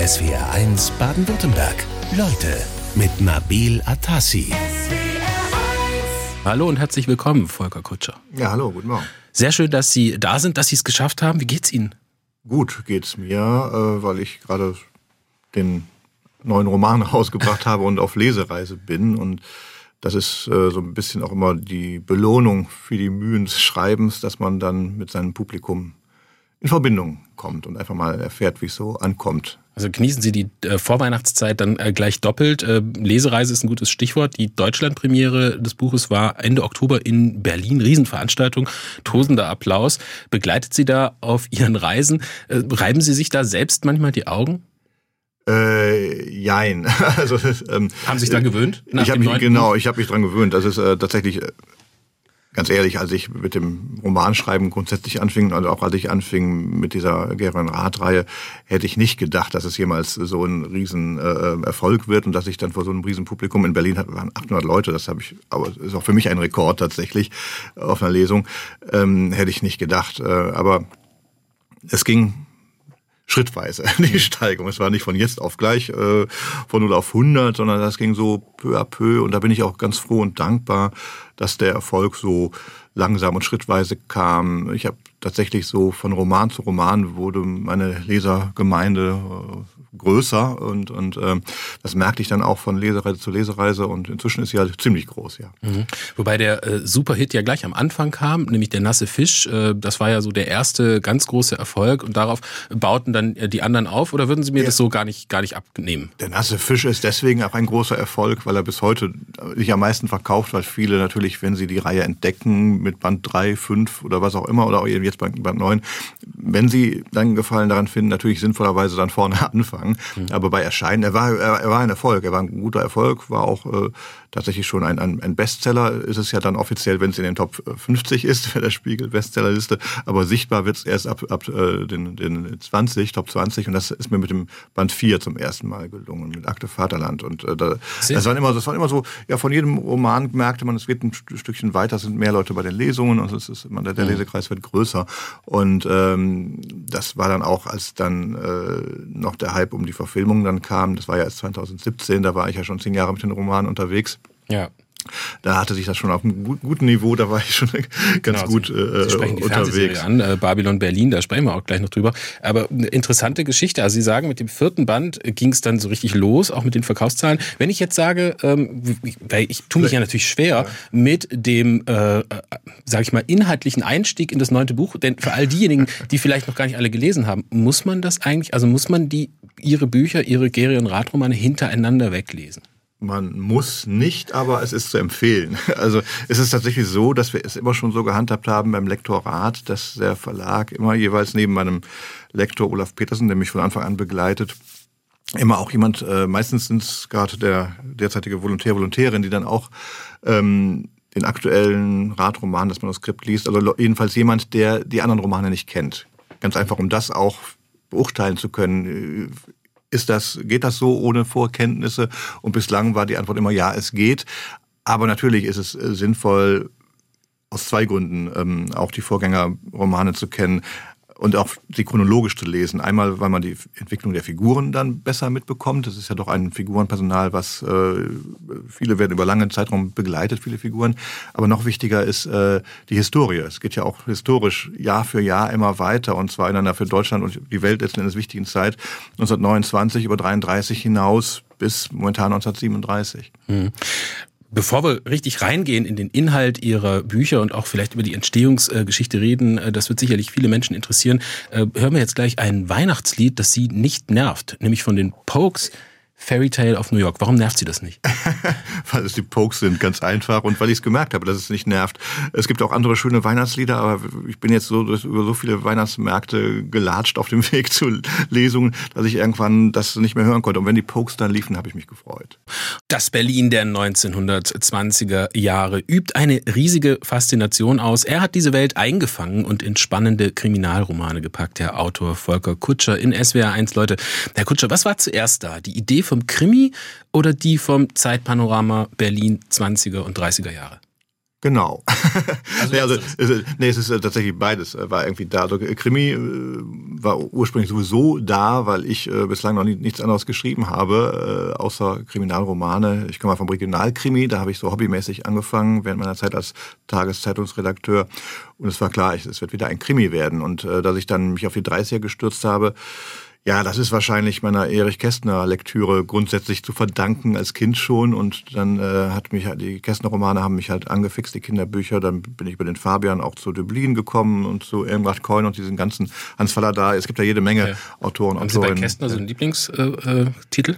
SWR1 Baden-Württemberg. Leute mit Nabil Atassi. Hallo und herzlich willkommen, Volker Kutscher. Ja, hallo, guten Morgen. Sehr schön, dass Sie da sind, dass Sie es geschafft haben. Wie geht's Ihnen? Gut geht's mir, äh, weil ich gerade den neuen Roman rausgebracht habe und auf Lesereise bin. Und das ist äh, so ein bisschen auch immer die Belohnung für die Mühen des Schreibens, dass man dann mit seinem Publikum in Verbindung kommt und einfach mal erfährt, wie es so ankommt. Also genießen Sie die äh, Vorweihnachtszeit dann äh, gleich doppelt. Äh, Lesereise ist ein gutes Stichwort. Die Deutschlandpremiere des Buches war Ende Oktober in Berlin. Riesenveranstaltung, tosender Applaus. Begleitet Sie da auf Ihren Reisen? Äh, reiben Sie sich da selbst manchmal die Augen? Äh, jein. also, ähm, Haben Sie sich daran gewöhnt? Ich hab mich, genau, ich habe mich daran gewöhnt. Das ist äh, tatsächlich äh, ganz ehrlich, als ich mit dem Romanschreiben grundsätzlich anfing, also auch als ich anfing mit dieser Gerion Rath-Reihe, hätte ich nicht gedacht, dass es jemals so ein riesen äh, wird und dass ich dann vor so einem riesen Publikum in Berlin waren 800 Leute, das habe ich, aber ist auch für mich ein Rekord tatsächlich auf einer Lesung, ähm, hätte ich nicht gedacht. Äh, aber es ging schrittweise die Steigung. Es war nicht von jetzt auf gleich äh, von 0 auf 100, sondern das ging so peu à peu. Und da bin ich auch ganz froh und dankbar, dass der Erfolg so langsam und schrittweise kam. Ich habe tatsächlich so von Roman zu Roman wurde meine Lesergemeinde äh, größer und, und ähm, das merkte ich dann auch von Lesereise zu Lesereise und inzwischen ist sie halt ziemlich groß, ja. Mhm. Wobei der äh, Superhit ja gleich am Anfang kam, nämlich der nasse Fisch. Äh, das war ja so der erste ganz große Erfolg und darauf bauten dann äh, die anderen auf oder würden Sie mir ja. das so gar nicht, gar nicht abnehmen? Der nasse Fisch ist deswegen auch ein großer Erfolg, weil er bis heute sich am meisten verkauft, weil viele natürlich, wenn sie die Reihe entdecken mit Band 3, 5 oder was auch immer oder jetzt Band, Band 9, wenn sie dann Gefallen daran finden, natürlich sinnvollerweise dann vorne anfangen. Mhm. Aber bei Erscheinen, er war, er, er, war ein Erfolg, er war ein guter Erfolg, war auch äh, tatsächlich schon ein, ein, ein Bestseller. Ist es ja dann offiziell, wenn es in den Top 50 ist, für der Spiegel Bestsellerliste. Aber sichtbar wird es erst ab, ab äh, den, den 20, Top 20. Und das ist mir mit dem Band 4 zum ersten Mal gelungen, mit Akte Vaterland. Und äh, da, das, waren immer, das waren immer so, ja, von jedem Roman merkte man, es wird ein Stückchen weiter, es sind mehr Leute bei den Lesungen und es ist, man, der, der mhm. Lesekreis wird größer. Und ähm, das war dann auch, als dann äh, noch der Hype um die Verfilmung dann kam, das war ja erst 2017, da war ich ja schon zehn Jahre mit den Romanen unterwegs. Ja. Da hatte sich das schon auf einem guten Niveau, da war ich schon ganz genau, gut Sie, äh, Sie sprechen die unterwegs. an, äh, Babylon Berlin, da sprechen wir auch gleich noch drüber. Aber eine interessante Geschichte. Also Sie sagen, mit dem vierten Band ging es dann so richtig los, auch mit den Verkaufszahlen. Wenn ich jetzt sage, ähm, weil ich tue mich ja natürlich schwer mit dem, äh, äh sage ich mal, inhaltlichen Einstieg in das neunte Buch, denn für all diejenigen, die vielleicht noch gar nicht alle gelesen haben, muss man das eigentlich, also muss man die Ihre Bücher, Ihre Gerion Radromane hintereinander weglesen? Man muss nicht, aber es ist zu empfehlen. Also es ist tatsächlich so, dass wir es immer schon so gehandhabt haben beim Lektorat, dass der Verlag immer jeweils neben meinem Lektor Olaf Petersen, der mich von Anfang an begleitet, immer auch jemand, äh, meistens sind es gerade der derzeitige Volontär, Volontärin, die dann auch ähm, den aktuellen Radroman, das Manuskript liest, also jedenfalls jemand, der die anderen Romane nicht kennt. Ganz einfach, um das auch beurteilen zu können ist das, geht das so ohne Vorkenntnisse? Und bislang war die Antwort immer ja, es geht. Aber natürlich ist es äh, sinnvoll, aus zwei Gründen ähm, auch die Vorgängerromane zu kennen und auch sie chronologisch zu lesen. Einmal, weil man die Entwicklung der Figuren dann besser mitbekommt. Das ist ja doch ein Figurenpersonal, was äh, viele werden über lange Zeitraum begleitet, viele Figuren. Aber noch wichtiger ist äh, die Historie. Es geht ja auch historisch Jahr für Jahr immer weiter und zwar in einer für Deutschland und die Welt letzten Endes wichtigen Zeit 1929 über 33 hinaus bis momentan 1937. Mhm. Bevor wir richtig reingehen in den Inhalt Ihrer Bücher und auch vielleicht über die Entstehungsgeschichte reden, äh, das wird sicherlich viele Menschen interessieren, äh, hören wir jetzt gleich ein Weihnachtslied, das Sie nicht nervt, nämlich von den Pokes. Fairy Tale of New York. Warum nervt sie das nicht? weil es die Pokes sind, ganz einfach. Und weil ich es gemerkt habe, dass es nicht nervt. Es gibt auch andere schöne Weihnachtslieder, aber ich bin jetzt so durch, über so viele Weihnachtsmärkte gelatscht auf dem Weg zu Lesungen, dass ich irgendwann das nicht mehr hören konnte. Und wenn die Pokes dann liefen, habe ich mich gefreut. Das Berlin der 1920er Jahre übt eine riesige Faszination aus. Er hat diese Welt eingefangen und in spannende Kriminalromane gepackt, der Autor Volker Kutscher in SWR 1. Leute, Herr Kutscher, was war zuerst da? Die Idee vom Krimi oder die vom Zeitpanorama Berlin 20er und 30er Jahre? Genau. Also, nee, also es, nee, es ist äh, tatsächlich beides. Äh, war irgendwie da. Also Krimi äh, war ursprünglich sowieso da, weil ich äh, bislang noch nie, nichts anderes geschrieben habe, äh, außer Kriminalromane. Ich komme mal vom Regionalkrimi, da habe ich so hobbymäßig angefangen während meiner Zeit als Tageszeitungsredakteur. Und es war klar, es wird wieder ein Krimi werden. Und äh, dass ich dann mich auf die 30er gestürzt habe, ja, das ist wahrscheinlich meiner Erich Kästner Lektüre grundsätzlich zu verdanken als Kind schon und dann äh, hat mich halt, die Kästner Romane haben mich halt angefixt, die Kinderbücher, dann bin ich über den Fabian auch zu Dublin gekommen und zu Irmgard Coin und diesen ganzen Hans Faller da. Es gibt ja jede Menge ja. Autoren und Haben Sie bei Kästner so einen Lieblingstitel?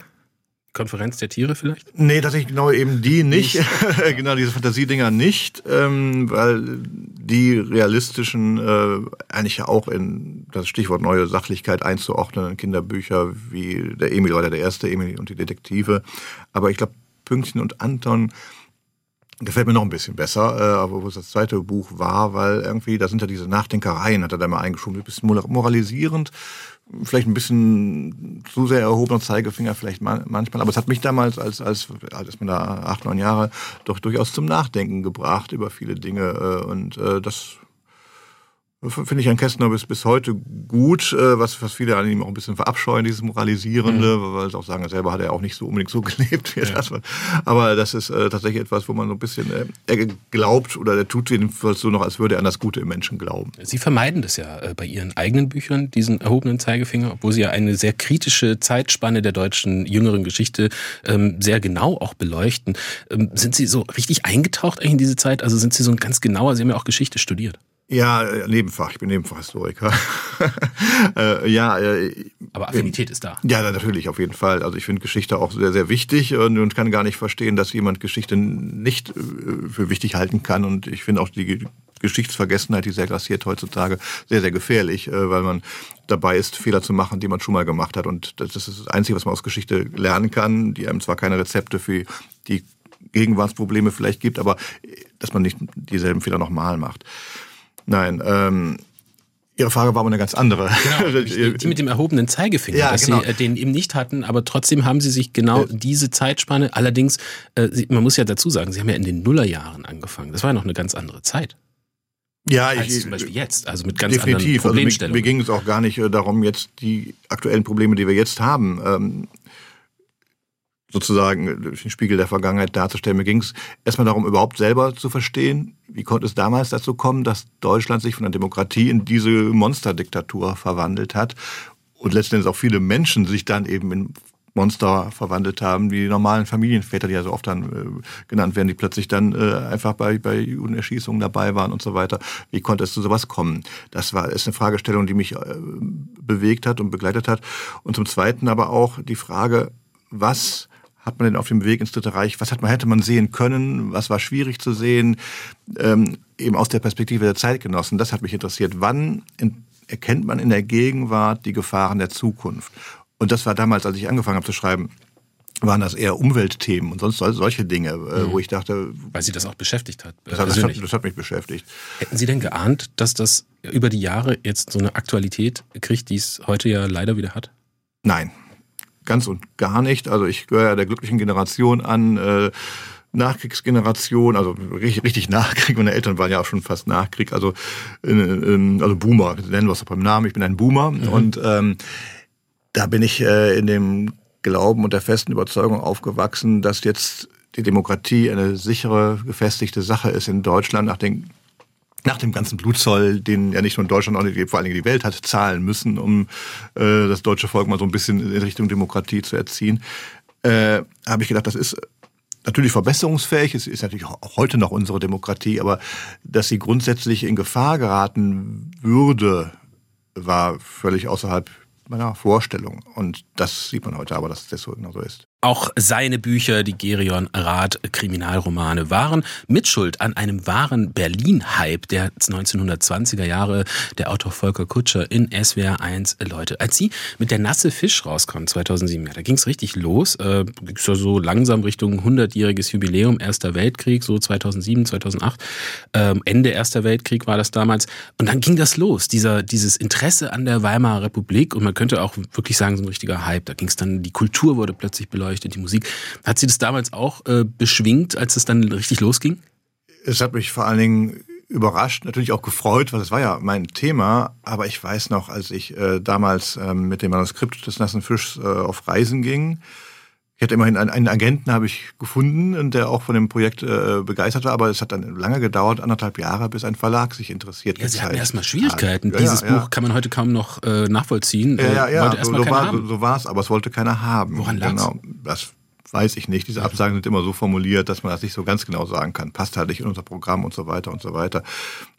Konferenz der Tiere vielleicht? Nee, tatsächlich genau eben die nicht. nicht. genau, diese Fantasiedinger nicht, ähm, weil die realistischen äh, eigentlich ja auch in das Stichwort neue Sachlichkeit einzuordnen, Kinderbücher wie der Emil war der erste, Emil und die Detektive. Aber ich glaube, Pünktchen und Anton gefällt mir noch ein bisschen besser, äh, aber wo es das zweite Buch war, weil irgendwie, da sind ja diese Nachdenkereien, hat er da mal eingeschoben, ein bisschen moralisierend vielleicht ein bisschen zu sehr erhobener Zeigefinger vielleicht manchmal, aber es hat mich damals als, als, als man da acht, neun Jahre doch durchaus zum Nachdenken gebracht über viele Dinge äh, und äh, das Finde ich an Kästner bis, bis heute gut, äh, was, was viele an ihm auch ein bisschen verabscheuen, dieses Moralisierende, mhm. weil sie auch sagen, selber hat er auch nicht so unbedingt so gelebt. Wie ja. das. Aber das ist äh, tatsächlich etwas, wo man so ein bisschen äh, er glaubt oder er tut jedenfalls so noch, als würde er an das Gute im Menschen glauben. Sie vermeiden das ja äh, bei Ihren eigenen Büchern, diesen erhobenen Zeigefinger, obwohl Sie ja eine sehr kritische Zeitspanne der deutschen jüngeren Geschichte ähm, sehr genau auch beleuchten. Ähm, sind Sie so richtig eingetaucht eigentlich in diese Zeit? Also sind Sie so ein ganz genauer, Sie haben ja auch Geschichte studiert. Ja, äh, Nebenfach. Ich bin Nebenfachhistoriker. äh, ja, äh, aber Affinität ist da. Ja, natürlich, auf jeden Fall. Also ich finde Geschichte auch sehr, sehr wichtig und, und kann gar nicht verstehen, dass jemand Geschichte nicht äh, für wichtig halten kann. Und ich finde auch die Geschichtsvergessenheit, die sehr grassiert heutzutage, sehr, sehr gefährlich, äh, weil man dabei ist, Fehler zu machen, die man schon mal gemacht hat. Und das ist das Einzige, was man aus Geschichte lernen kann, die einem zwar keine Rezepte für die Gegenwartsprobleme vielleicht gibt, aber dass man nicht dieselben Fehler nochmal macht. Nein, ähm, Ihre Frage war aber eine ganz andere. Genau, die mit dem erhobenen Zeigefinger, ja, dass genau. Sie äh, den eben nicht hatten, aber trotzdem haben Sie sich genau äh, diese Zeitspanne, allerdings, äh, man muss ja dazu sagen, Sie haben ja in den Nullerjahren angefangen. Das war ja noch eine ganz andere Zeit. Ja, als ich, zum Beispiel jetzt, also mit ganz definitiv. anderen Problemstellungen. Also mir, mir ging es auch gar nicht darum, jetzt die aktuellen Probleme, die wir jetzt haben, ähm, sozusagen durch den Spiegel der Vergangenheit darzustellen. Mir ging es erstmal darum, überhaupt selber zu verstehen, wie konnte es damals dazu kommen, dass Deutschland sich von der Demokratie in diese Monsterdiktatur verwandelt hat und letztendlich auch viele Menschen sich dann eben in Monster verwandelt haben, die normalen Familienväter, die ja so oft dann äh, genannt werden, die plötzlich dann äh, einfach bei, bei Judenerschießungen dabei waren und so weiter. Wie konnte es zu sowas kommen? Das war ist eine Fragestellung, die mich äh, bewegt hat und begleitet hat. Und zum Zweiten aber auch die Frage, was hat man denn auf dem Weg ins Dritte Reich, was hat man, hätte man sehen können, was war schwierig zu sehen, ähm, eben aus der Perspektive der Zeitgenossen. Das hat mich interessiert. Wann in, erkennt man in der Gegenwart die Gefahren der Zukunft? Und das war damals, als ich angefangen habe zu schreiben, waren das eher Umweltthemen und sonst solche Dinge, äh, mhm. wo ich dachte. Weil Sie das auch beschäftigt hat. Das hat, das, hat, das hat, mich beschäftigt. Hätten Sie denn geahnt, dass das über die Jahre jetzt so eine Aktualität kriegt, die es heute ja leider wieder hat? Nein, ganz und gar nicht. Also ich gehöre ja der glücklichen Generation an. Äh, Nachkriegsgeneration, also richtig, richtig Nachkrieg, meine Eltern waren ja auch schon fast Nachkrieg, also, äh, also Boomer, nennen wir es beim Namen, ich bin ein Boomer mhm. und ähm, da bin ich äh, in dem Glauben und der festen Überzeugung aufgewachsen, dass jetzt die Demokratie eine sichere, gefestigte Sache ist in Deutschland nach den nach dem ganzen Blutzoll, den ja nicht nur in Deutschland, sondern vor allen Dingen die Welt hat, zahlen müssen, um äh, das deutsche Volk mal so ein bisschen in Richtung Demokratie zu erziehen, äh, habe ich gedacht, das ist natürlich verbesserungsfähig, es ist natürlich auch heute noch unsere Demokratie, aber dass sie grundsätzlich in Gefahr geraten würde, war völlig außerhalb meiner Vorstellung. Und das sieht man heute aber, dass das so genau so ist. Auch seine Bücher, die Gerion Rath Kriminalromane, waren Mitschuld an einem wahren Berlin-Hype der 1920er Jahre. Der Autor Volker Kutscher in SWR 1 Leute. Als sie mit der Nasse Fisch rauskommt, 2007, ja, da ging es richtig los. Äh, so langsam Richtung 100-jähriges Jubiläum, Erster Weltkrieg, so 2007, 2008. Ähm, Ende Erster Weltkrieg war das damals. Und dann ging das los, dieser, dieses Interesse an der Weimarer Republik. Und man könnte auch wirklich sagen, so ein richtiger Hype. Da ging es dann, die Kultur wurde plötzlich beleuchtet beleuchtet, die Musik. Hat sie das damals auch äh, beschwingt, als es dann richtig losging? Es hat mich vor allen Dingen überrascht, natürlich auch gefreut, weil das war ja mein Thema. Aber ich weiß noch, als ich äh, damals ähm, mit dem Manuskript des Nassen Fischs äh, auf Reisen ging, ich hatte immerhin einen, einen Agenten, habe ich gefunden, der auch von dem Projekt äh, begeistert war, aber es hat dann lange gedauert, anderthalb Jahre, bis ein Verlag sich interessiert. Ja, Sie hatten erstmal Schwierigkeiten. Ja, Dieses ja, Buch kann man heute kaum noch äh, nachvollziehen. Ja, ja, ja. So, so, war, so, so war es, aber es wollte keiner haben. Woran lag Genau, das weiß ich nicht. Diese Absagen sind immer so formuliert, dass man das nicht so ganz genau sagen kann. Passt halt nicht in unser Programm und so weiter und so weiter.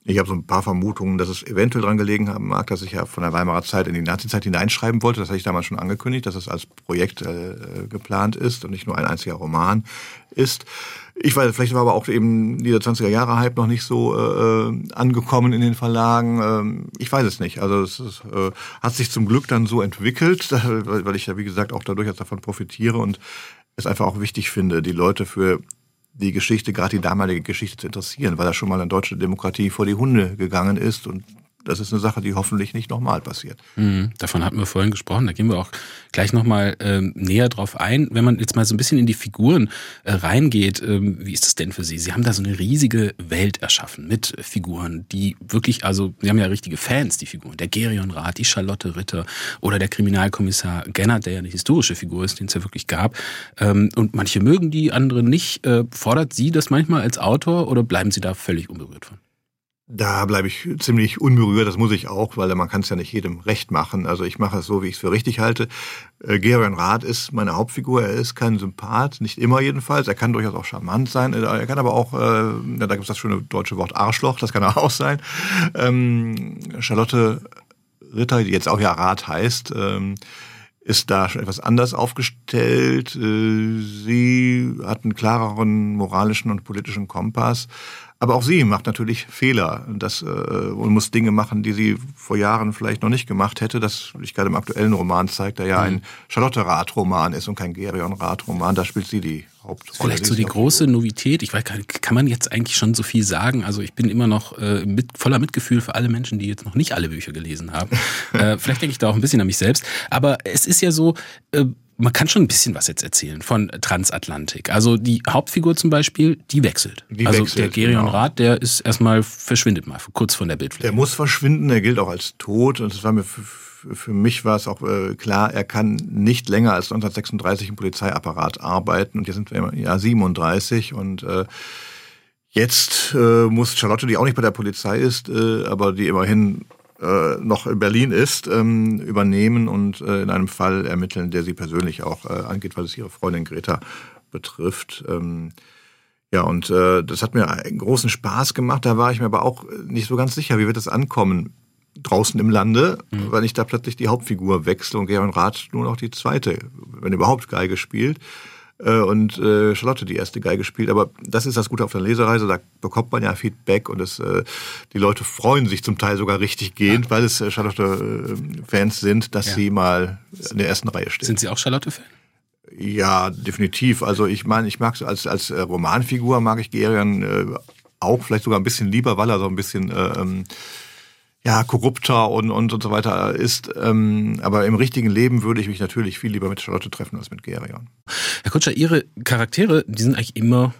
Ich habe so ein paar Vermutungen, dass es eventuell daran gelegen haben mag, dass ich ja von der Weimarer Zeit in die Nazizeit hineinschreiben wollte. Das hatte ich damals schon angekündigt, dass es als Projekt äh, geplant ist und nicht nur ein einziger Roman ist. Ich weiß, vielleicht war aber auch eben dieser 20er Jahre Hype noch nicht so äh, angekommen in den Verlagen. Ähm, ich weiß es nicht. Also es ist, äh, hat sich zum Glück dann so entwickelt, weil ich ja wie gesagt auch dadurch davon profitiere und es einfach auch wichtig finde, die Leute für die Geschichte, gerade die damalige Geschichte zu interessieren, weil da schon mal eine deutsche Demokratie vor die Hunde gegangen ist und das ist eine Sache, die hoffentlich nicht nochmal passiert. Mhm, davon hatten wir vorhin gesprochen. Da gehen wir auch gleich nochmal ähm, näher drauf ein. Wenn man jetzt mal so ein bisschen in die Figuren äh, reingeht, ähm, wie ist das denn für Sie? Sie haben da so eine riesige Welt erschaffen mit Figuren, die wirklich, also Sie haben ja richtige Fans, die Figuren. Der Gerion Rath, die Charlotte Ritter oder der Kriminalkommissar Gennert, der ja eine historische Figur ist, den es ja wirklich gab. Ähm, und manche mögen die, andere nicht. Äh, fordert Sie das manchmal als Autor oder bleiben Sie da völlig unberührt von? Da bleibe ich ziemlich unberührt, das muss ich auch, weil man kann es ja nicht jedem recht machen. Also ich mache es so, wie ich es für richtig halte. Äh, Gerion Rath ist meine Hauptfigur, er ist kein Sympath, nicht immer jedenfalls. Er kann durchaus auch charmant sein, er kann aber auch, äh, da gibt es das schöne deutsche Wort Arschloch, das kann er auch sein. Ähm, Charlotte Ritter, die jetzt auch ja Rath heißt, ähm, ist da schon etwas anders aufgestellt. Äh, sie hat einen klareren moralischen und politischen Kompass. Aber auch sie macht natürlich Fehler das, äh, und muss Dinge machen, die sie vor Jahren vielleicht noch nicht gemacht hätte. Das ich gerade im aktuellen Roman zeigt, der ja mhm. ein Charlotte Rath-Roman ist und kein Gerion Rath-Roman. Da spielt sie die Hauptrolle. Vielleicht so die große Novität. Ich weiß kann man jetzt eigentlich schon so viel sagen? Also ich bin immer noch äh, mit, voller Mitgefühl für alle Menschen, die jetzt noch nicht alle Bücher gelesen haben. äh, vielleicht denke ich da auch ein bisschen an mich selbst. Aber es ist ja so, äh, man kann schon ein bisschen was jetzt erzählen von Transatlantik. Also die Hauptfigur zum Beispiel, die wechselt. Die also wechselt, der Gerion genau. Rath, der ist erstmal verschwindet mal kurz von der Bildfläche. Der muss verschwinden, der gilt auch als tot und es war mir für, für mich war es auch äh, klar, er kann nicht länger als 1936 im Polizeiapparat arbeiten und jetzt sind wir im Jahr 37 und äh, Jetzt äh, muss Charlotte, die auch nicht bei der Polizei ist, äh, aber die immerhin äh, noch in Berlin ist, ähm, übernehmen und äh, in einem Fall ermitteln, der sie persönlich auch äh, angeht, weil es ihre Freundin Greta betrifft. Ähm, ja, und äh, das hat mir einen großen Spaß gemacht. Da war ich mir aber auch nicht so ganz sicher, wie wird das ankommen draußen im Lande, mhm. weil ich da plötzlich die Hauptfigur wechsle und Gern Rath nur noch die zweite, wenn überhaupt Geige spielt. Äh, und äh, Charlotte die erste Geige spielt. Aber das ist das Gute auf der Lesereise, da bekommt man ja Feedback und es, äh, die Leute freuen sich zum Teil sogar richtig gehend, ja. weil es Charlotte-Fans sind, dass ja. sie mal in der ersten Reihe stehen. Sind Sie auch Charlotte-Fan? Ja, definitiv. Also ich meine, ich mag als als Romanfigur mag ich Gerion äh, auch vielleicht sogar ein bisschen lieber, weil er so ein bisschen äh, ähm, ja, korrupter und, und, und so weiter ist. Ähm, aber im richtigen Leben würde ich mich natürlich viel lieber mit Charlotte treffen als mit Gerion. Herr Kutscher, Ihre Charaktere, die sind eigentlich immer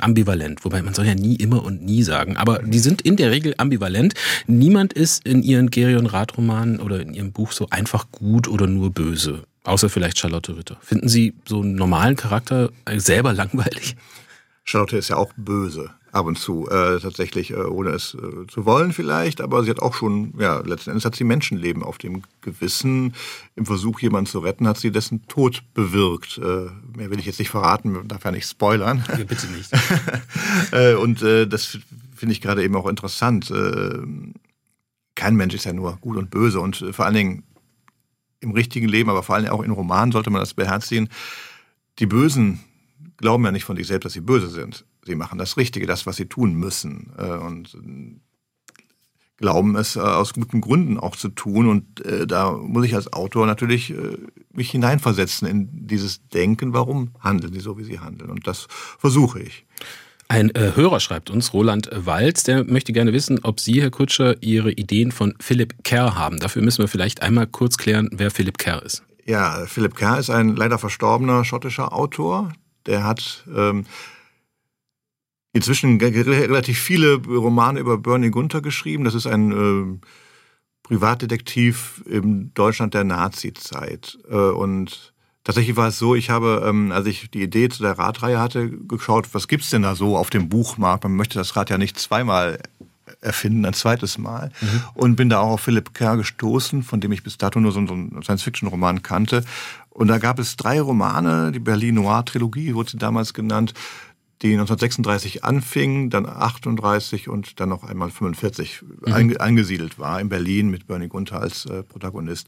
ambivalent, wobei man soll ja nie immer und nie sagen, aber die sind in der Regel ambivalent. Niemand ist in ihren Gerion Rath-Romanen oder in ihrem Buch so einfach gut oder nur böse, außer vielleicht Charlotte Ritter. Finden Sie so einen normalen Charakter selber langweilig? Charlotte ist ja auch böse ab und zu äh, tatsächlich, äh, ohne es äh, zu wollen vielleicht, aber sie hat auch schon, ja, letzten Endes hat sie Menschenleben auf dem Gewissen. Im Versuch, jemanden zu retten, hat sie dessen Tod bewirkt. Äh, mehr will ich jetzt nicht verraten, darf ja nicht spoilern. Ja, bitte nicht. äh, und äh, das finde ich gerade eben auch interessant. Kein Mensch ist ja nur gut und böse und vor allen Dingen im richtigen Leben, aber vor allen Dingen auch in Romanen sollte man das beherzigen. Die Bösen glauben ja nicht von sich selbst, dass sie böse sind sie machen das Richtige, das, was sie tun müssen. Äh, und äh, glauben es äh, aus guten Gründen auch zu tun. Und da muss ich als Autor natürlich mich hineinversetzen in dieses Denken, warum handeln sie so, wie sie handeln. Und das versuche ich. Ein äh, Hörer schreibt uns, Roland Walz, der möchte gerne wissen, ob Sie, Herr Kutscher, Ihre Ideen von Philipp Kerr haben. Dafür müssen wir vielleicht einmal kurz klären, wer Philipp Kerr ist. Ja, Philipp Kerr ist ein leider verstorbener schottischer Autor. Der hat ähm, inzwischen relativ viele Romane über Bernie Gunther geschrieben. Das ist ein äh, Privatdetektiv in Deutschland der Nazi-Zeit. Äh, und tatsächlich war es so, ich habe, ähm, als ich die Idee zu der Radreihe hatte, geschaut, was gibt's denn da so auf dem Buchmarkt? Man möchte das Rad ja nicht zweimal erfinden, ein zweites Mal. Mhm. Und bin da auch auf Philipp Kerr gestoßen, von dem ich bis dato nur so einen Science-Fiction-Roman kannte. Und da gab es drei Romane, die Berlin Noir-Trilogie wurde sie damals genannt, die 1936 anfing, dann 38 und dann noch einmal 45 mhm. eingesiedelt war in Berlin mit Bernie Gunther als äh, Protagonist.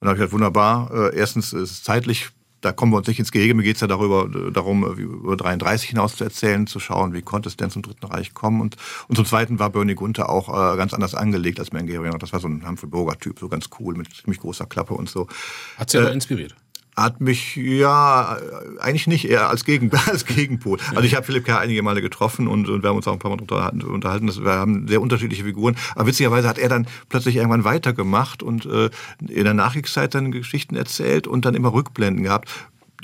Und da habe ich gesagt, wunderbar, äh, erstens ist es zeitlich da kommen wir uns nicht ins Gehege. Mir geht es ja darüber, darum, über 33 hinaus zu erzählen, zu schauen, wie konnte es denn zum Dritten Reich kommen. Und, und zum Zweiten war Bernie Gunther auch äh, ganz anders angelegt als Mengerian. Das war so ein Humphrey Burger-Typ, so ganz cool, mit ziemlich großer Klappe und so. Hat sie äh, aber inspiriert? Hat mich, ja, eigentlich nicht, eher als, Gegen, als Gegenpol. Also ich habe Philipp Kerr einige Male getroffen und, und wir haben uns auch ein paar Mal unterhalten. unterhalten. wir haben sehr unterschiedliche Figuren. Aber witzigerweise hat er dann plötzlich irgendwann weitergemacht und äh, in der Nachkriegszeit dann Geschichten erzählt und dann immer Rückblenden gehabt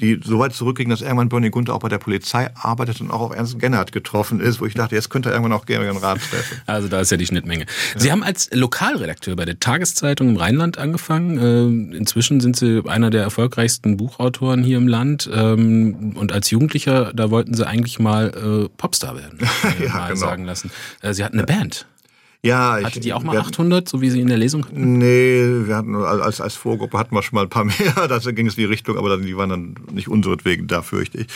die so weit zurückgingen, dass irgendwann Bernie Gunther auch bei der Polizei arbeitet und auch auf Ernst Gennert getroffen ist, wo ich dachte, jetzt könnte er irgendwann auch Gerion Rat treffen. Also da ist ja die Schnittmenge. Ja. Sie haben als Lokalredakteur bei der Tageszeitung im Rheinland angefangen. Äh, inzwischen sind Sie einer der erfolgreichsten Buchautoren hier im Land. Ähm, und als Jugendlicher, da wollten Sie eigentlich mal äh, Popstar werden, ja, mal genau. sagen lassen. Äh, Sie hatten eine Band. Ja, ich, Hatte die auch mal 800, so wie Sie in der Lesung hatten? Nee, wir hatten als, als Vorgruppe hatten wir schon mal ein paar mehr, da ging es in die Richtung, aber die waren dann nicht unseretwegen da, fürchte ich.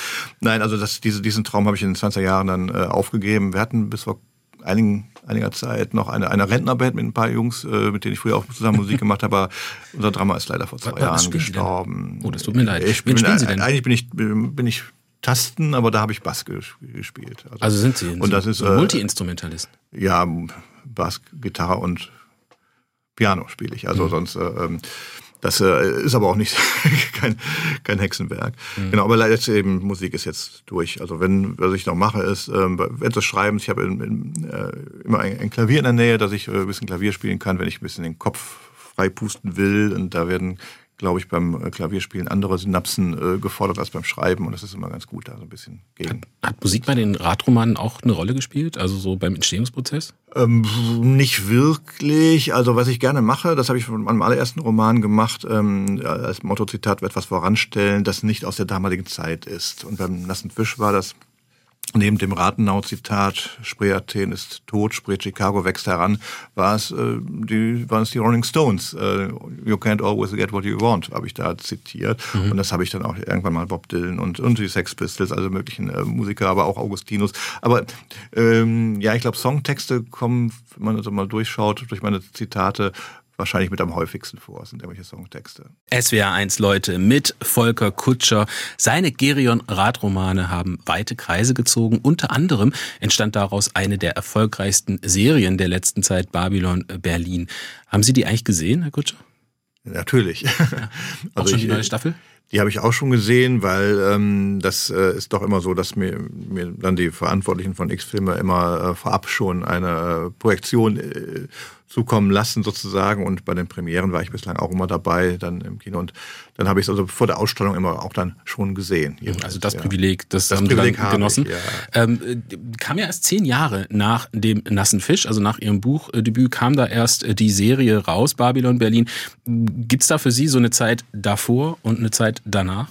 Nein, also das, diese, diesen Traum habe ich in den 20er Jahren dann äh, aufgegeben. Wir hatten bis vor einigen, einiger Zeit noch eine, eine Rentnerband mit ein paar Jungs, äh, mit denen ich früher auch zusammen Musik gemacht habe, aber unser Drama ist leider vor zwei was, Jahren gestorben. Oh, das tut mir leid. Ich Wen bin, spielen Sie denn? Eigentlich bin ich, bin ich Tasten, aber da habe ich Bass gespielt. Also, also sind Sie und das ist, äh, Multi-Instrumentalist? Ja, Bass, Gitarre und Piano spiele ich. Also mhm. sonst, äh, ähm, das äh, ist aber auch nicht kein, kein Hexenwerk. Mhm. Genau, aber jetzt eben Musik ist jetzt durch. Also wenn was ich noch mache ist, ähm, während des Schreibens, ich habe äh, immer ein, ein, Klavier in der Nähe, dass ich äh, ein bisschen Klavier spielen kann, wenn ich ein bisschen den Kopf freipusten will. Und da werden glaube ich, beim äh, Klavierspielen andere Synapsen äh, gefordert als beim Schreiben und das ist immer ganz gut, da so ein bisschen gegen. Hat, hat Musik bei den Radromanen auch eine Rolle gespielt, also so beim Entstehungsprozess? Ähm, nicht wirklich. Also was ich gerne mache, das habe ich von meinem allerersten Roman gemacht, ähm, als Motto-Zitat etwas voranstellen, das nicht aus der damaligen Zeit ist. Und beim Nassen Fisch war das Neben dem Rathenau-Zitat, Spree Athen ist tot, Spree Chicago wächst heran, war es, äh, die, waren es die Rolling Stones. Äh, you can't always get what you want, habe ich da zitiert. Mhm. Und das habe ich dann auch irgendwann mal Bob Dylan und, und die Sex Pistols, also möglichen äh, Musiker, aber auch Augustinus. Aber ähm, ja, ich glaube, Songtexte kommen, wenn man das mal durchschaut, durch meine Zitate, wahrscheinlich mit am häufigsten vor, sind irgendwelche Songtexte. SWR 1 Leute mit Volker Kutscher. Seine Gerion-Radromane haben weite Kreise gezogen. Unter anderem entstand daraus eine der erfolgreichsten Serien der letzten Zeit, Babylon Berlin. Haben Sie die eigentlich gesehen, Herr Kutscher? Natürlich. Ja. Auch also schon die neue Staffel? Die habe ich auch schon gesehen, weil ähm, das äh, ist doch immer so, dass mir, mir dann die Verantwortlichen von X-Filme immer äh, vorab schon eine äh, Projektion äh, zukommen lassen sozusagen. Und bei den Premieren war ich bislang auch immer dabei, dann im Kino. Und dann habe ich es also vor der Ausstellung immer auch dann schon gesehen. Jeweils, also das ja. Privileg, das, das haben Privileg Sie genossen. Ich, ja. ähm, kam ja erst zehn Jahre nach dem Nassen Fisch, also nach Ihrem Buchdebüt, kam da erst äh, die Serie raus, Babylon Berlin. Gibt's da für Sie so eine Zeit davor und eine Zeit danach?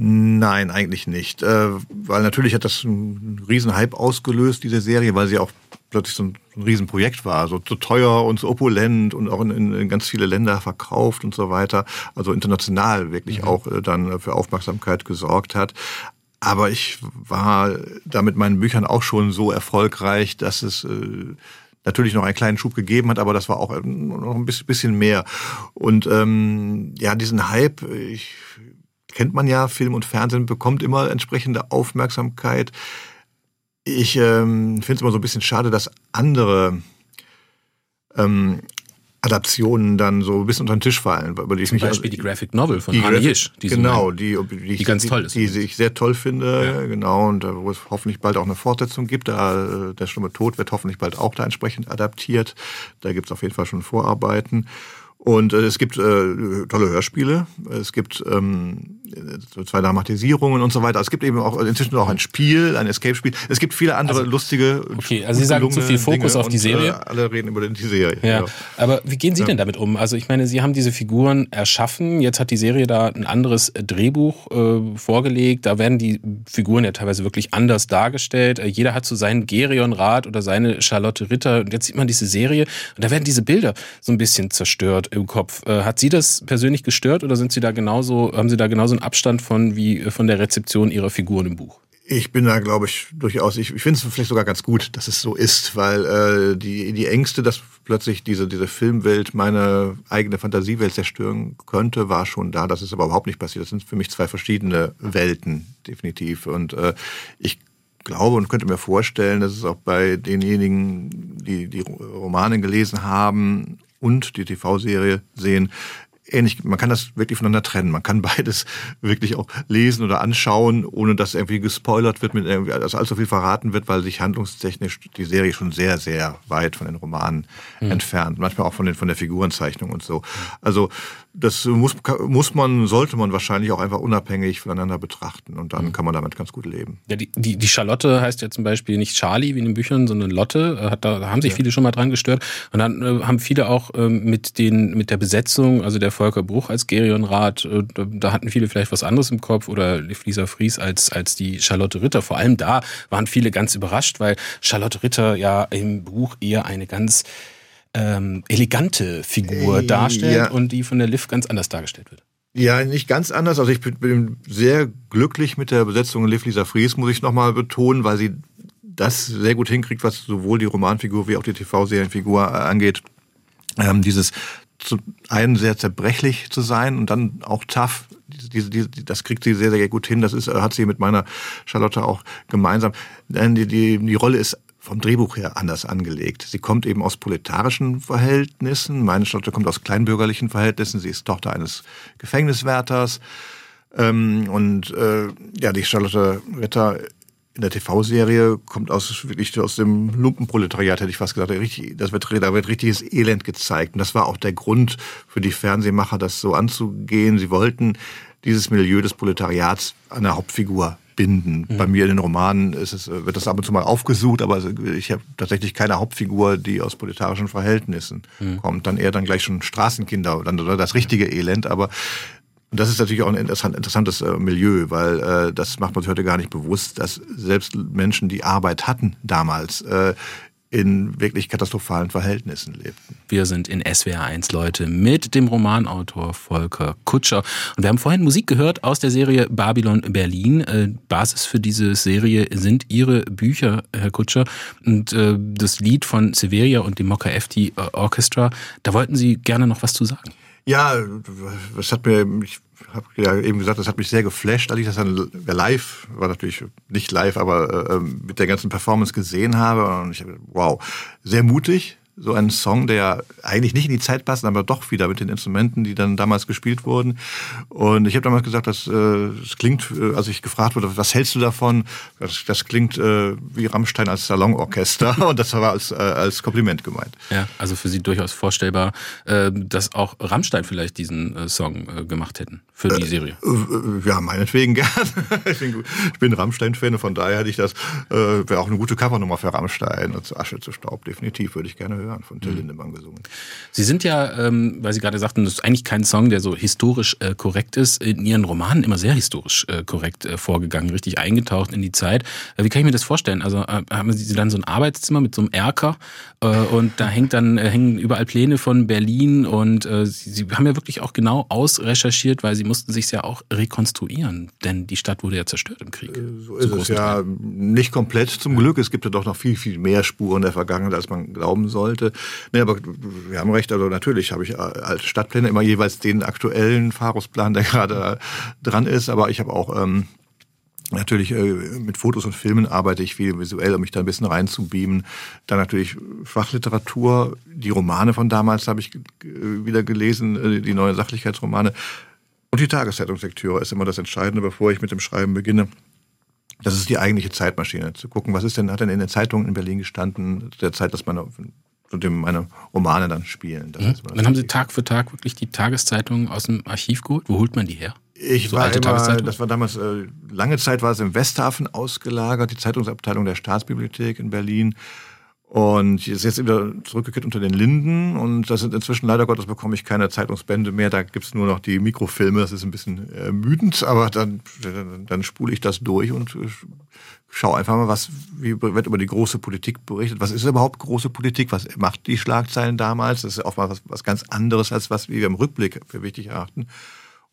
Nein, eigentlich nicht. Äh, weil natürlich hat das einen riesen Hype ausgelöst, diese Serie, weil sie auch plötzlich so ein, ein Riesenprojekt war. So, so teuer und so opulent und auch in, in, ganz viele Länder verkauft und so weiter. Also international wirklich mhm. auch äh, dann für Aufmerksamkeit gesorgt hat. Aber ich war da mit meinen Büchern auch schon so erfolgreich, dass es äh, natürlich noch einen kleinen Schub gegeben hat, aber das war auch äh, noch ein bisschen mehr. Und ähm, ja, diesen Hype, ich kennt man ja, Film und Fernsehen bekommt immer entsprechende Aufmerksamkeit. Ich ähm, finde es immer so ein bisschen schade, dass andere ähm, Adaptionen dann so ein bisschen unter den Tisch fallen. Über die Zum Beispiel die Graphic Novel von Arne Jisch. Die genau, die, die, die, ganz toll ist. Die, die ich sehr toll finde, ja. genau, und wo es hoffentlich bald auch eine Fortsetzung gibt. Da, der Stumme Tod wird hoffentlich bald auch da entsprechend adaptiert. Da gibt es auf jeden Fall schon Vorarbeiten. Und äh, es gibt äh, tolle Hörspiele. Es gibt ähm, zwei Dramatisierungen und so weiter. Es gibt eben auch inzwischen auch ein Spiel, ein Escape-Spiel. Es gibt viele andere Also, lustige. okay, also Sie sagen zu viel Fokus Dinge auf die und, Serie? Äh, alle reden über die Serie. Ja, Ja. aber wie gehen Sie denn damit um? Also ich meine, Sie haben diese Figuren erschaffen, jetzt hat die Serie da ein anderes Drehbuch äh, vorgelegt, da werden die Figuren ja teilweise wirklich anders dargestellt. Äh, jeder hat so seinen Gerion-Rat oder seine Charlotte Ritter und jetzt sieht man diese Serie und da werden diese Bilder so ein bisschen zerstört im Kopf. Äh, hat Sie das persönlich gestört oder sind Sie da genauso, haben Sie da genauso einen Abstand von wie von der Rezeption Ihrer Figuren im Buch? Ich bin da, glaube ich, durchaus, ich, ich finde es vielleicht sogar ganz gut, dass es so ist, weil äh, die, die Ängste, dass plötzlich diese, diese Filmwelt meine eigene Fantasiewelt zerstören könnte, war schon da. Das ist aber überhaupt nicht passiert. Das sind für mich zwei verschiedene Welten, definitiv. Und äh, ich glaube und könnte mir vorstellen, dass es auch bei denjenigen, die die Romane gelesen haben und die TV-Serie sehen, ähnlich, man kann das wirklich voneinander trennen. Man kann beides wirklich auch lesen oder anschauen, ohne dass irgendwie gespoilert wird, mit irgendwie, dass allzu viel verraten wird, weil sich handlungstechnisch die Serie schon sehr, sehr weit von den Romanen entfernt. Manchmal auch von, den, von der Figurenzeichnung und so. Also das muss, muss man, sollte man wahrscheinlich auch einfach unabhängig voneinander betrachten und dann kann man damit ganz gut leben. Ja, die, die, die Charlotte heißt ja zum Beispiel nicht Charlie wie in den Büchern, sondern Lotte. Äh, Hat, da, haben sich viele schon mal dran gestört. Und dann äh, haben viele auch ähm, mit, den, mit der Besetzung, also der Volker Bruch als Gerionrat, äh, da, da hatten viele vielleicht was anderes im Kopf oder Lisa Fries als, als die Charlotte Ritter. Vor allem da waren viele ganz überrascht, weil Charlotte Ritter ja im Buch eher eine ganz ähm, elegante Figur Äh, darstellt ja. und die von der Liv ganz anders dargestellt wird. Ja, nicht ganz anders. Also ich bin- sehr glücklich mit der Besetzung Liv Lisa Fries, muss ich nochmal betonen, weil sie das sehr gut hinkriegt, was sowohl die Romanfigur wie auch die TV-Serienfigur angeht. Ähm, dieses zu einen sehr zerbrechlich zu sein und dann auch tough. Diese, diese, das kriegt sie sehr, sehr gut hin. Das ist, äh, hat sie mit meiner Charlotte auch gemeinsam. Denn die, die, die Rolle ist vom Drehbuch her anders angelegt. Sie kommt eben aus proletarischen Verhältnissen. Meine Charlotte kommt aus kleinbürgerlichen Verhältnissen. Sie ist Tochter eines Gefängniswärters. Ähm, und äh, ja, die Charlotte Ritter in der TV-Serie kommt aus wirklich aus dem Lumpenproletariat, hätte ich fast gesagt. Richtig, das wird, da wird richtiges Elend gezeigt. Und das war auch der Grund für die Fernsehmacher, das so anzugehen. Sie wollten dieses Milieu des Proletariats an der Hauptfigur binden. Bei mir in den Romanen es, wird das ab und zu mal aufgesucht, aber ich habe tatsächlich keine Hauptfigur, die aus proletarischen Verhältnissen kommt. Dann eher dann gleich schon Straßenkinder, dann oder das richtige Elend, aber und das ist natürlich auch ein interessant, interessantes äh, Milieu, weil äh, das macht man sich heute gar nicht bewusst, dass selbst Menschen, die Arbeit hatten damals, äh, in wirklich katastrophalen Verhältnissen lebten. Wir sind in SWR 1 Leute mit dem Romanautor Volker Kutscher. Und wir haben vorhin Musik gehört aus der Serie Babylon Berlin. Äh, Basis für diese Serie sind Ihre Bücher, Herr Kutscher. Und äh, das Lied von Severia und dem Mokka FT Orchestra, da wollten Sie gerne noch was zu sagen. Ja, das hat mir, ich habe ja eben gesagt, das hat mich sehr geflasht, als ich das dann live, war natürlich nicht live, aber äh, mit der ganzen Performance gesehen habe. Und ich habe, wow, sehr mutig, so einen Song, der eigentlich nicht in die Zeit passt, aber doch wieder mit den Instrumenten, die dann damals gespielt wurden. Und ich habe damals gesagt, das, äh, das klingt, äh, als ich gefragt wurde, was hältst du davon? Das, das klingt äh, wie Rammstein als Salonorchester und das war als, äh, als Kompliment gemeint. Ja, also für Sie durchaus vorstellbar, äh, dass auch Rammstein vielleicht diesen äh, Song äh, gemacht hätten für die Serie. Äh, Ja, meinetwegen gern. ich bin, ich bin Rammstein-Fan, von daher hätte ich das, äh, wäre auch eine gute Covernummer für Rammstein. Und Asche zu Staub, definitiv, würde ich gerne hören, von Till Lindemann gesungen. Sie sind ja, ähm, weil Sie gerade sagten, das ist eigentlich kein Song, der so historisch äh, korrekt ist, in Ihren Romanen immer sehr historisch äh, korrekt äh, vorgegangen, richtig eingetaucht in die Zeit. Äh, wie kann ich mir das vorstellen? Also äh, haben Sie dann so ein Arbeitszimmer mit so einem Erker äh, und da hängt dann hängen überall Pläne von Berlin und Sie, Sie haben ja wirklich auch genau ausrecherchiert, weil Sie mussten sich ja auch rekonstruieren, denn die Stadt wurde ja zerstört im Krieg. So ist es ja nicht komplett zum Glück. Es gibt ja doch noch viel, viel mehr Spuren der Vergangenheit, als man glauben sollte. Nee, aber wir haben recht, also natürlich habe ich als Stadtpläne immer jeweils den aktuellen Pharusplan, der gerade dran ist, aber ich habe auch ähm, Natürlich äh, mit Fotos und Filmen arbeite ich viel visuell, um mich da ein bisschen reinzubeamen. Dann natürlich Fachliteratur, die Romane von damals habe ich äh, wieder gelesen, äh, die neuen Sachlichkeitsromane. Und die Tageszeitungslektüre ist immer das Entscheidende, bevor ich mit dem Schreiben beginne. Das ist die eigentliche Zeitmaschine. Zu gucken, was ist denn, hat denn in den Zeitungen in Berlin gestanden, der Zeit, dass zu dem meine Romane dann spielen. Das Dann haben Sie. Tag für Tag wirklich die Tageszeitung aus dem Archiv geholt. Wo holt man die her? Ich So war immer, das war damals, äh, lange Zeit war es im Westhafen ausgelagert, die Zeitungsabteilung der Staatsbibliothek in Berlin. Und ist jetzt wieder zurückgekehrt unter den Linden. Und das sind inzwischen leider Gottes bekomme ich keine Zeitungsbände mehr. Da gibt's nur noch die Mikrofilme. Das ist ein bisschen äh, müdend, aber dann, dann, dann spule ich das durch und äh, schau einfach mal, was wie wird über die große Politik berichtet. Was ist überhaupt große Politik? Was macht die Schlagzeilen damals? Das ist auch mal was, was ganz anderes, als was wir im Rückblick für wichtig erachten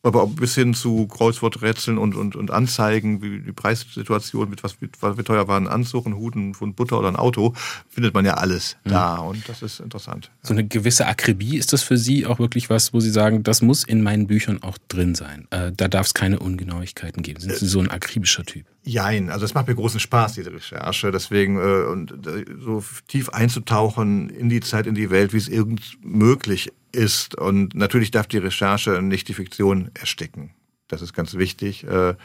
aber auch bis hin zu Kreuzworträtseln und, und, und Anzeigen, wie die Preissituation, mit was, mit, wie teuer war ein Anzug, ein Hut, ein Pfund Butter oder ein Auto, findet man ja alles da und das ist interessant. So eine gewisse Akribie, ist das für Sie auch wirklich was, wo Sie sagen, das muss in meinen Büchern auch drin sein? Äh, da darf es keine Ungenauigkeiten geben. Sind Sie so ein akribischer Typ? Jein, also es macht mir großen Spaß, diese Recherche. Deswegen äh, und äh, so tief einzutauchen in die Zeit, in die Welt, wie es irgend möglich ist. Und natürlich darf die Recherche nicht die Fiktion ersticken. Das ist ganz wichtig. Äh,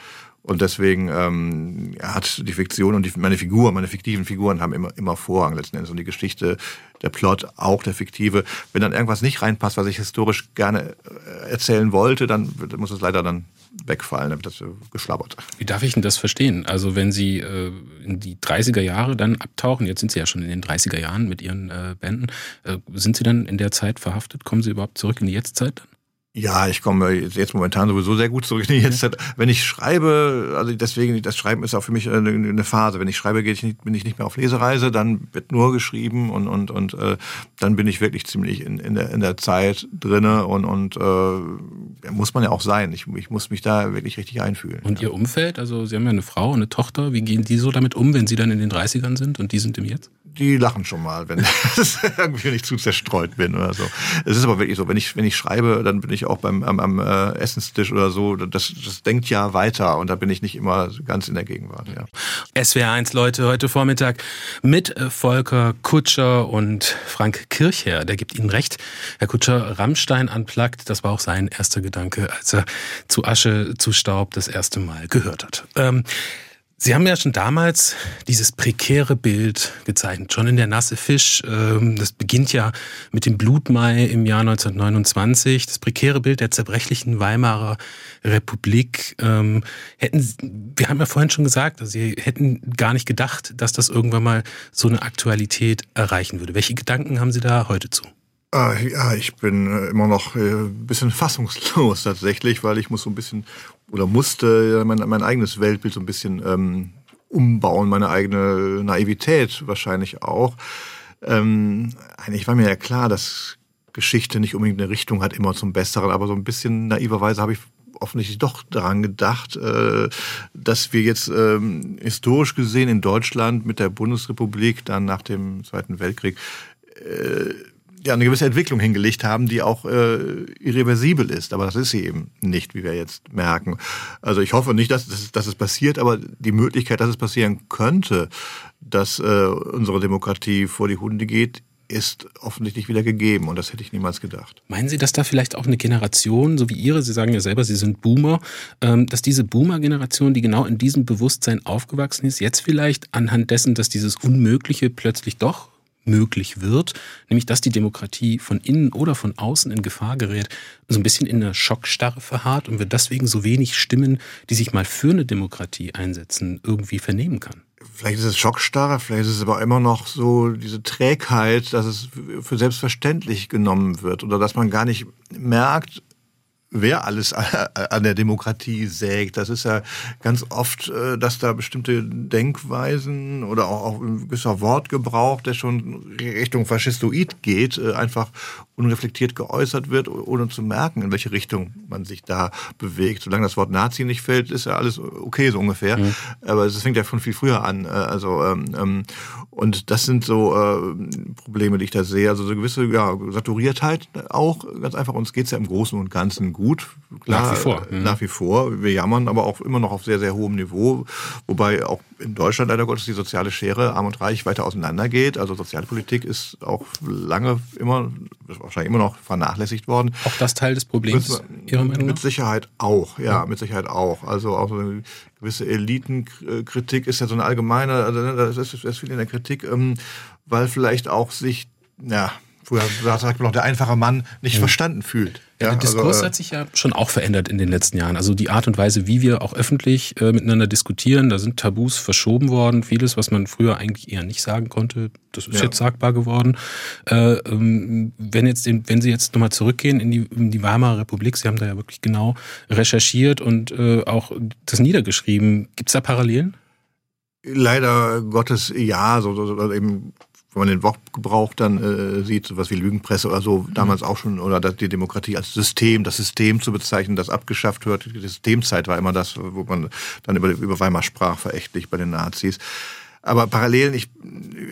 und deswegen ähm, hat die Fiktion und die, meine Figur, meine fiktiven Figuren haben immer, immer Vorrang letzten Endes. Und die Geschichte, der Plot, auch der fiktive. Wenn dann irgendwas nicht reinpasst, was ich historisch gerne äh, erzählen wollte, dann muss es leider dann wegfallen, wird das geschlabbert. Wie darf ich denn das verstehen? Also wenn Sie äh, in die 30er Jahre dann abtauchen, jetzt sind Sie ja schon in den 30er Jahren mit Ihren äh, Bänden, äh, sind Sie dann in der Zeit verhaftet? Kommen Sie überhaupt zurück in die Jetztzeit dann? Ja, ich komme jetzt momentan sowieso sehr gut zurück in die Jetztzeit. Wenn ich schreibe, also deswegen, das Schreiben ist auch für mich eine, eine Phase. Wenn ich schreibe, gehe ich nicht, bin ich nicht mehr auf Lesereise, dann wird nur geschrieben und, und, und äh, dann bin ich wirklich ziemlich in, in, der, in der Zeit drinne und, und äh, muss man ja auch sein. Ich, ich muss mich da wirklich richtig einfühlen. Und Ihr Umfeld, also Sie haben ja eine Frau und eine Tochter, wie gehen die so damit um, wenn Sie dann in den 30ern sind und die sind im Jetzt? Die lachen schon mal, wenn ich irgendwie nicht zu zerstreut bin oder so. Es ist aber wirklich so, wenn ich, wenn ich schreibe, dann bin ich auch beim am, am äh, Essenstisch oder so. Das, das denkt ja weiter und da bin ich nicht immer ganz in der Gegenwart. Ja. SWR 1 Leute heute Vormittag mit äh, Volker Kutscher und Frank Kirchherr. Der gibt Ihnen recht. Herr Kutscher, Rammstein anplagt, das war auch sein erster Gedanke, als er zu Asche, zu Staub das erste Mal gehört hat. Ähm, Sie haben ja schon damals dieses prekäre Bild gezeichnet, schon in der Nasse Fisch. ähm, Das beginnt ja mit dem Blutmai im Jahr 1929. Das prekäre Bild der zerbrechlichen Weimarer Republik. Ähm, Hätten, wir haben ja vorhin schon gesagt, also Sie hätten gar nicht gedacht, dass das irgendwann mal so eine Aktualität erreichen würde. Welche Gedanken haben Sie da heute zu? Ah, ja, ich bin äh, immer noch äh, ein bisschen fassungslos tatsächlich, weil ich muss so ein bisschen oder musste mein, mein eigenes Weltbild so ein bisschen ähm, umbauen, meine eigene Naivität wahrscheinlich auch. Ähm, eigentlich war mir ja klar, dass Geschichte nicht unbedingt eine Richtung hat, immer zum Besseren, aber so ein bisschen naiverweise habe ich offensichtlich doch daran gedacht, äh, dass wir jetzt ähm, historisch gesehen in Deutschland mit der Bundesrepublik dann nach dem Zweiten Weltkrieg äh, ja, eine gewisse Entwicklung hingelegt haben, die auch äh, irreversibel ist. Aber das ist sie eben nicht, wie wir jetzt merken. Also ich hoffe nicht, dass, dass, dass es passiert, aber die Möglichkeit, dass es passieren könnte, dass äh, unsere Demokratie vor die Hunde geht, ist offensichtlich wieder gegeben. Und das hätte ich niemals gedacht. Meinen Sie, dass da vielleicht auch eine Generation, so wie Ihre, Sie sagen ja selber, Sie sind Boomer, ähm, dass diese Boomer-Generation, die genau in diesem Bewusstsein aufgewachsen ist, jetzt vielleicht anhand dessen, dass dieses Unmögliche plötzlich doch möglich wird, nämlich dass die Demokratie von innen oder von außen in Gefahr gerät, so ein bisschen in einer Schockstarre verharrt und wir deswegen so wenig Stimmen, die sich mal für eine Demokratie einsetzen, irgendwie vernehmen kann? Vielleicht ist es Schockstarre, vielleicht ist es aber immer noch so diese Trägheit, dass es für selbstverständlich genommen wird oder dass man gar nicht merkt, wer alles an der Demokratie sägt. Das ist ja ganz oft, äh, dass da bestimmte Denkweisen oder auch, ein gewisser Wortgebrauch, der schon Richtung Faschistoid geht, äh, einfach unreflektiert geäußert wird, ohne zu merken, in welche Richtung man sich da bewegt. Solange das Wort Nazi nicht fällt, ist ja alles okay so ungefähr. Mhm. Aber es fängt ja schon viel früher an. äh, Also ähm, ähm, und das sind so äh, Probleme, die ich da sehe. Also so gewisse ja, Saturiertheit auch. Ganz einfach, uns geht's ja im Großen und Ganzen gut. Klar, Nach wie vor. äh, Nach wie vor. Wir jammern aber auch immer noch auf sehr, sehr hohem Niveau. Wobei auch in Deutschland leider Gottes die soziale Schere arm und reich weiter auseinandergeht. Also Sozialpolitik ist auch lange immer, wahrscheinlich immer noch vernachlässigt worden. Auch das Teil des Problems, Ihrer Meinung Mit nach? Sicherheit auch, ja, mit Sicherheit auch. Also auch so eine gewisse Elitenkritik ist ja so eine allgemeine, also ne, das ist, das ist viel in der Kritik, ähm, weil vielleicht auch sich, ja, Früher sagt man noch, der einfache Mann nicht mhm. verstanden fühlt. Ja, der Diskurs also, äh, hat sich ja schon auch verändert in den letzten Jahren. Also die Art und Weise, wie wir auch öffentlich äh, miteinander diskutieren, da sind Tabus verschoben worden. Vieles, was man früher eigentlich eher nicht sagen konnte, das ist ja. jetzt sagbar geworden. Äh, ähm, wenn, jetzt den, wenn Sie jetzt nochmal zurückgehen in die, in die Weimarer Republik, Sie haben da ja wirklich genau recherchiert und äh, auch das niedergeschrieben. Gibt es da Parallelen? Leider Gottes ja, so, so, so eben wenn man den Wortgebrauch dann äh, sieht, sowas wie Lügenpresse oder so, damals auch schon, oder die Demokratie als System, das System zu bezeichnen, das abgeschafft wird. Die Systemzeit war immer das, wo man dann über, über Weimar sprach, verächtlich bei den Nazis. Aber Parallelen, ich,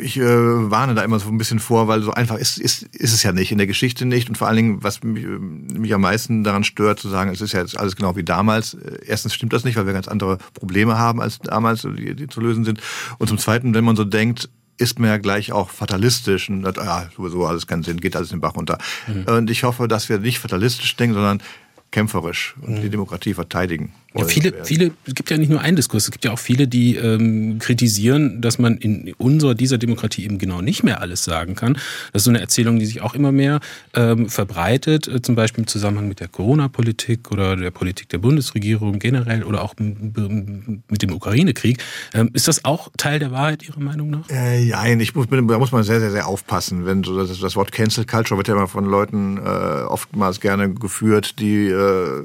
ich äh, warne da immer so ein bisschen vor, weil so einfach ist, ist, ist es ja nicht, in der Geschichte nicht. Und vor allen Dingen, was mich, mich am meisten daran stört, zu sagen, es ist ja jetzt alles genau wie damals. Erstens stimmt das nicht, weil wir ganz andere Probleme haben als damals, die, die zu lösen sind. Und zum Zweiten, wenn man so denkt, ist man ja gleich auch fatalistisch und sagt, ja, sowieso alles keinen Sinn, geht alles den Bach runter. Mhm. Und ich hoffe, dass wir nicht fatalistisch denken, sondern kämpferisch und mhm. die Demokratie verteidigen. Ja, viele, viele, es gibt ja nicht nur einen Diskurs, es gibt ja auch viele, die ähm, kritisieren, dass man in unserer, dieser Demokratie eben genau nicht mehr alles sagen kann. Das ist so eine Erzählung, die sich auch immer mehr ähm, verbreitet, äh, zum Beispiel im Zusammenhang mit der Corona-Politik oder der Politik der Bundesregierung generell oder auch mit dem Ukraine-Krieg. Ähm, ist das auch Teil der Wahrheit Ihrer Meinung nach? Äh, ja, ich muss, da muss man sehr, sehr, sehr aufpassen. Wenn so das, das Wort Cancel Culture wird ja immer von Leuten äh, oftmals gerne geführt, die äh,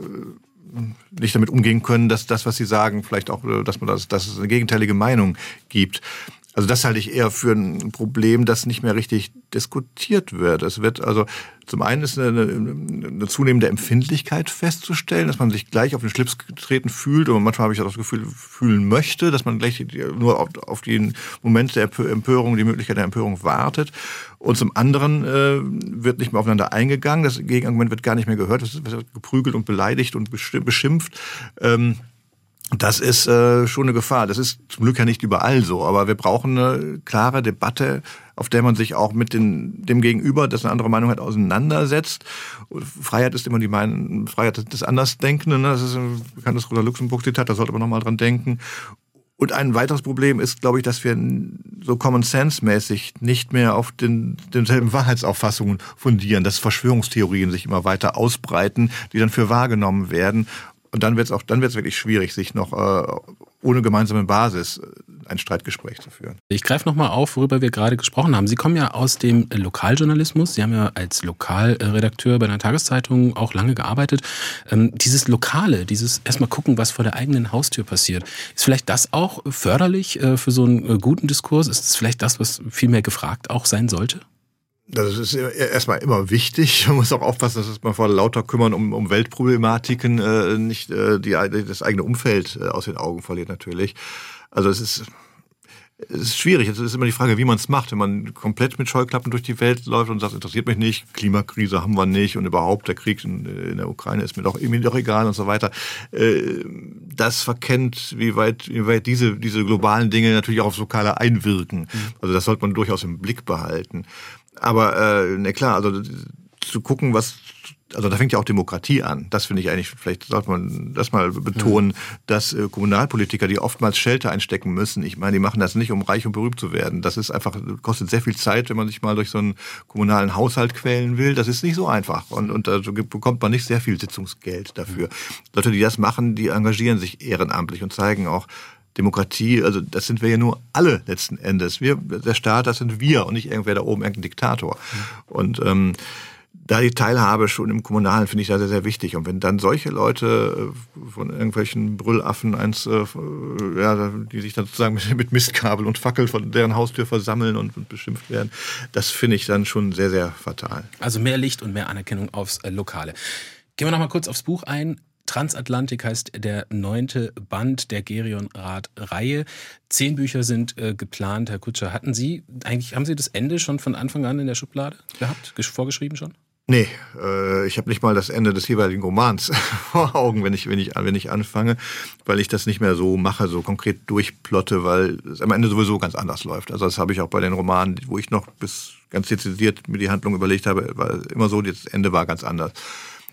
nicht damit umgehen können, dass das, was sie sagen, vielleicht auch, dass man das, dass es eine gegenteilige Meinung gibt. Also das halte ich eher für ein Problem, das nicht mehr richtig diskutiert wird. Es wird also zum einen ist eine, eine, zunehmende Empfindlichkeit festzustellen, dass man sich gleich auf den Schlips getreten fühlt und manchmal habe ich auch das Gefühl fühlen möchte, dass man gleich nur auf, auf den Moment der Empörung, die Möglichkeit der Empörung wartet. Und zum anderen äh, wird nicht mehr aufeinander eingegangen, das Gegenargument wird gar nicht mehr gehört, es wird geprügelt und beleidigt und beschimpft. Ähm, das ist äh, schon eine Gefahr. Das ist zum Glück ja nicht überall so, aber wir brauchen eine klare Debatte, auf der man sich auch mit den, dem Gegenüber, das eine andere Meinung hat, auseinandersetzt. Freiheit ist immer die Meinung, Freiheit des Andersdenkenden. Ne? Das ist ein bekanntes Rosa Luxemburg-Zitat, da sollte man nochmal dran denken. Und ein weiteres Problem ist, glaube ich, dass wir so Common Sense-mäßig nicht mehr auf den, denselben Wahrheitsauffassungen fundieren, dass Verschwörungstheorien sich immer weiter ausbreiten, die dann für wahrgenommen werden und dann wird es auch, dann wird es wirklich schwierig, sich noch äh, ohne gemeinsame Basis äh, ein Streitgespräch zu führen. Ich greife nochmal auf, worüber wir gerade gesprochen haben. Sie kommen ja aus dem Lokaljournalismus. Sie haben ja als Lokalredakteur bei einer Tageszeitung auch lange gearbeitet. Ähm, dieses Lokale, dieses erstmal gucken, was vor der eigenen Haustür passiert, ist vielleicht das auch förderlich äh, für so einen äh, guten Diskurs? Ist es vielleicht das, was viel mehr gefragt auch sein sollte? Das ist erstmal immer wichtig. Man muss auch aufpassen, dass man vor lauter Kümmern um, um Weltproblematiken äh, nicht äh, die, das eigene Umfeld äh, aus den Augen verliert natürlich. Also es ist, es ist schwierig. Es ist immer die Frage, wie man es macht. Wenn man komplett mit Scheuklappen durch die Welt läuft und sagt, interessiert mich nicht, Klimakrise haben wir nicht und überhaupt der Krieg in, in der Ukraine ist mir doch irgendwie doch egal und so weiter. Äh, das verkennt, wie weit, wie weit diese, diese globalen Dinge natürlich auch aufs Lokale einwirken. Mhm. Also das sollte man durchaus im Blick behalten. Aber äh, ne klar, also zu gucken, was also da fängt ja auch Demokratie an. Das finde ich eigentlich, vielleicht sollte man das mal betonen, ja. dass äh, Kommunalpolitiker, die oftmals Schelte einstecken müssen, ich meine, die machen das nicht, um reich und berühmt zu werden. Das ist einfach, kostet sehr viel Zeit, wenn man sich mal durch so einen kommunalen Haushalt quälen will. Das ist nicht so einfach. Und, und da bekommt man nicht sehr viel Sitzungsgeld dafür. Leute, die das machen, die engagieren sich ehrenamtlich und zeigen auch, Demokratie, also das sind wir ja nur alle letzten Endes. Wir, der Staat, das sind wir und nicht irgendwer da oben, irgendein Diktator. Mhm. Und ähm, da die Teilhabe schon im Kommunalen finde ich da sehr, sehr wichtig. Und wenn dann solche Leute äh, von irgendwelchen Brüllaffen eins, äh, ja, die sich dann sozusagen mit Mistkabel und Fackel von deren Haustür versammeln und, und beschimpft werden, das finde ich dann schon sehr, sehr fatal. Also mehr Licht und mehr Anerkennung aufs äh, Lokale. Gehen wir noch mal kurz aufs Buch ein. Transatlantik heißt der neunte Band der Gerion-Rat-Reihe. Zehn Bücher sind äh, geplant, Herr Kutscher. Hatten Sie eigentlich, haben Sie das Ende schon von Anfang an in der Schublade gehabt, vorgeschrieben schon? Nee, äh, ich habe nicht mal das Ende des jeweiligen Romans vor Augen, wenn ich, wenn, ich, wenn ich anfange, weil ich das nicht mehr so mache, so konkret durchplotte, weil es am Ende sowieso ganz anders läuft. Also das habe ich auch bei den Romanen, wo ich noch bis ganz dezidiert mir die Handlung überlegt habe, war immer so, das Ende war ganz anders.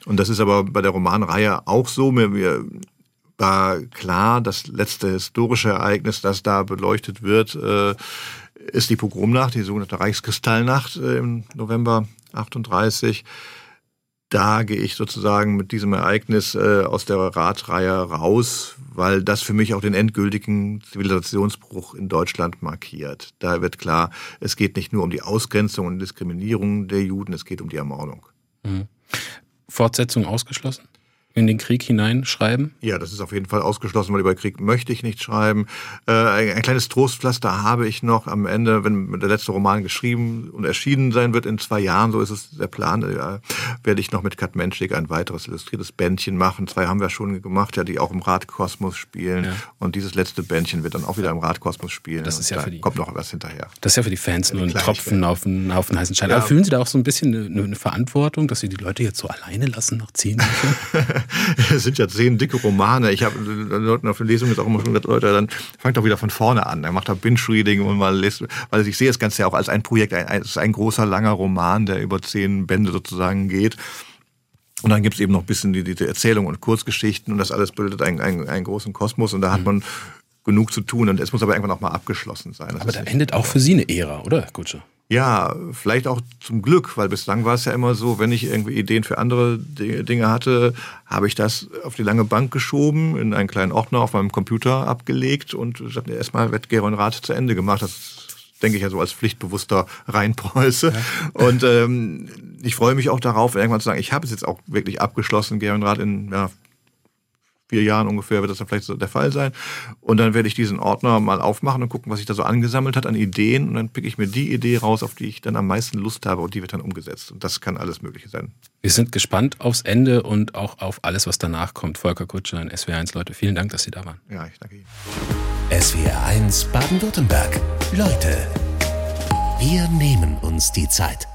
Und das ist aber bei der Romanreihe auch so. Mir, mir war klar, das letzte historische Ereignis, das da beleuchtet wird, äh, ist die Pogromnacht, die sogenannte Reichskristallnacht äh, im November 38. Da gehe ich sozusagen mit diesem Ereignis äh, aus der Radreihe raus, weil das für mich auch den endgültigen Zivilisationsbruch in Deutschland markiert. Da wird klar, es geht nicht nur um die Ausgrenzung und Diskriminierung der Juden, es geht um die Ermordung. Mhm. Fortsetzung ausgeschlossen? In den Krieg hineinschreiben? Ja, das ist auf jeden Fall ausgeschlossen, weil über Krieg möchte ich nicht schreiben. Äh, ein, ein, kleines Trostpflaster habe ich noch am Ende, wenn der letzte Roman geschrieben und erschienen sein wird in zwei Jahren, so ist es der Plan, äh, werde ich noch mit Kat Menschig ein weiteres illustriertes Bändchen machen. Zwei haben wir schon gemacht, ja, die auch im Radkosmos spielen. Ja. Und dieses letzte Bändchen wird dann auch wieder im Radkosmos spielen. Das ist ja da für die, kommt noch was hinterher. Das ist ja für die Fans nur ein Tropfen auf einen Haufen heißen Stein. Ja. Aber fühlen Sie da auch so ein bisschen eine, eine Verantwortung, dass Sie die Leute jetzt so alleine lassen nach zehn Jahren? es sind ja zehn dicke Romane. Ich habe Leuten auf der Lesung jetzt auch immer schon gesagt, Leute, dann fangt doch wieder von vorne an. Dann macht da Binge-Reading und mal lest, weil ich sehe das Ganze ja auch als ein Projekt, ein, ein, ein großer, langer Roman, der über zehn Bände sozusagen geht. Und dann gibt es eben noch ein bisschen die, die Erzählung und Kurzgeschichten und das alles bildet einen, einen, einen großen Kosmos und da hat mhm. man genug zu tun und es muss aber irgendwann auch mal abgeschlossen sein. Das aber da endet auch für Sie eine Ära, oder, Herr Kutscher? Ja, vielleicht auch zum Glück, weil bislang war es ja immer so, wenn ich irgendwie Ideen für andere Dinge hatte, habe ich das auf die lange Bank geschoben, in einen kleinen Ordner auf meinem Computer abgelegt und erstmal wird Geron Rat zu Ende gemacht. Das denke ich ja so als pflichtbewusster Rheinpreuße. Ja. Und ähm, ich freue mich auch darauf, irgendwann zu sagen, ich habe es jetzt auch wirklich abgeschlossen, Geron Rat in ja, vier Jahren ungefähr wird das dann vielleicht so der Fall sein. Und dann werde ich diesen Ordner mal aufmachen und gucken, was sich da so angesammelt hat an Ideen. Und dann picke ich mir die Idee raus, auf die ich dann am meisten Lust habe und die wird dann umgesetzt. Und das kann alles Mögliche sein. Wir sind gespannt aufs Ende und auch auf alles, was danach kommt. Volker Kutscher in SWR1, Leute. Vielen Dank, dass Sie da waren. Ja, ich danke Ihnen. SWR1 Baden-Württemberg. Leute, wir nehmen uns die Zeit.